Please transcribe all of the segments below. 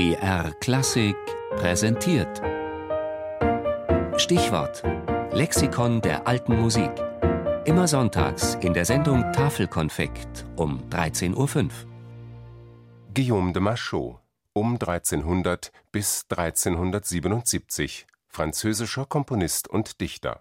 BR Klassik präsentiert. Stichwort: Lexikon der alten Musik. Immer sonntags in der Sendung Tafelkonfekt um 13.05 Uhr. Guillaume de Machaut, um 1300 bis 1377, französischer Komponist und Dichter.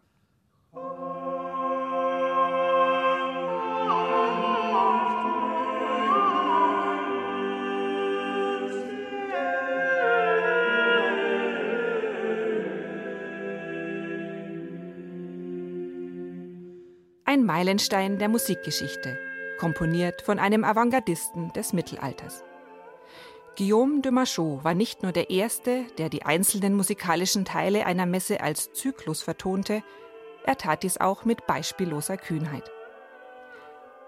Ein Meilenstein der Musikgeschichte, komponiert von einem Avantgardisten des Mittelalters. Guillaume de Machaut war nicht nur der Erste, der die einzelnen musikalischen Teile einer Messe als Zyklus vertonte, er tat dies auch mit beispielloser Kühnheit.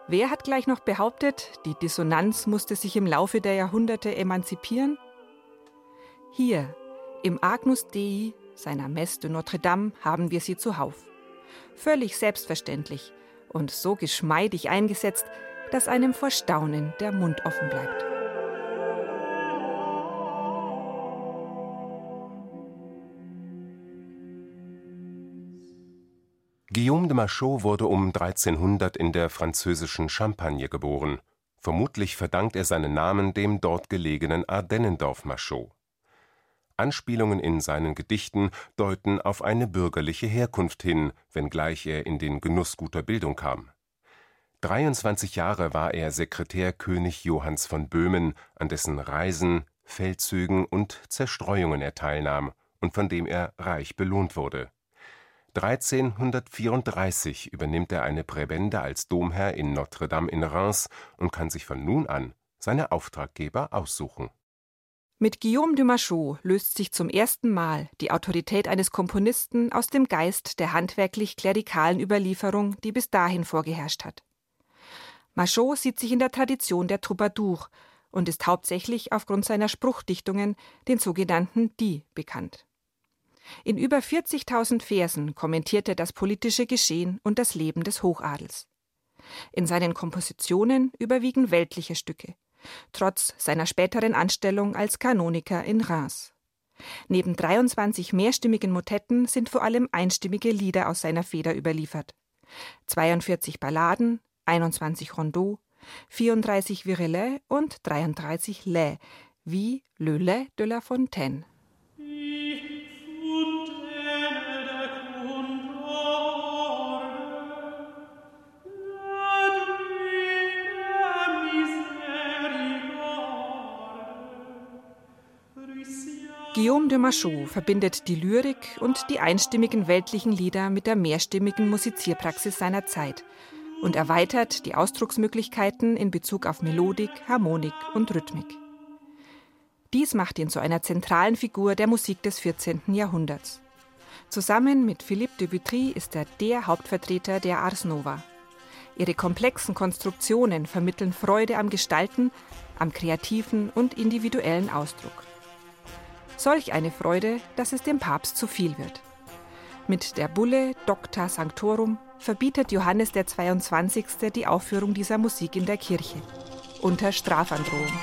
Wer hat gleich noch behauptet, die Dissonanz musste sich im Laufe der Jahrhunderte emanzipieren? Hier, im Agnus Dei, seiner Messe de Notre Dame, haben wir sie zuhauf völlig selbstverständlich und so geschmeidig eingesetzt, dass einem vor Staunen der Mund offen bleibt. Guillaume de Machaut wurde um 1300 in der französischen Champagne geboren. Vermutlich verdankt er seinen Namen dem dort gelegenen Ardennendorf Machaut. Anspielungen in seinen Gedichten deuten auf eine bürgerliche Herkunft hin, wenngleich er in den Genuss guter Bildung kam. 23 Jahre war er Sekretär König Johanns von Böhmen, an dessen Reisen, Feldzügen und Zerstreuungen er teilnahm und von dem er reich belohnt wurde. 1334 übernimmt er eine Präbende als Domherr in Notre Dame in Reims und kann sich von nun an seine Auftraggeber aussuchen mit Guillaume de Machaut löst sich zum ersten Mal die Autorität eines Komponisten aus dem Geist der handwerklich-klerikalen Überlieferung, die bis dahin vorgeherrscht hat. Machaut sieht sich in der Tradition der Troubadour und ist hauptsächlich aufgrund seiner Spruchdichtungen, den sogenannten Die, bekannt. In über 40.000 Versen kommentiert er das politische Geschehen und das Leben des Hochadels. In seinen Kompositionen überwiegen weltliche Stücke trotz seiner späteren Anstellung als Kanoniker in Reims. Neben 23 mehrstimmigen Motetten sind vor allem einstimmige Lieder aus seiner Feder überliefert. 42 Balladen, 21 Rondeaux, 34 Virelais und 33 Lais, wie Le Lait de la Fontaine. Guillaume de Machaut verbindet die Lyrik und die einstimmigen weltlichen Lieder mit der mehrstimmigen Musizierpraxis seiner Zeit und erweitert die Ausdrucksmöglichkeiten in Bezug auf Melodik, Harmonik und Rhythmik. Dies macht ihn zu einer zentralen Figur der Musik des 14. Jahrhunderts. Zusammen mit Philippe de Vitry ist er der Hauptvertreter der Ars Nova. Ihre komplexen Konstruktionen vermitteln Freude am Gestalten, am kreativen und individuellen Ausdruck. Solch eine Freude, dass es dem Papst zu viel wird. Mit der Bulle Docta Sanctorum verbietet Johannes der 22. die Aufführung dieser Musik in der Kirche unter Strafandrohung.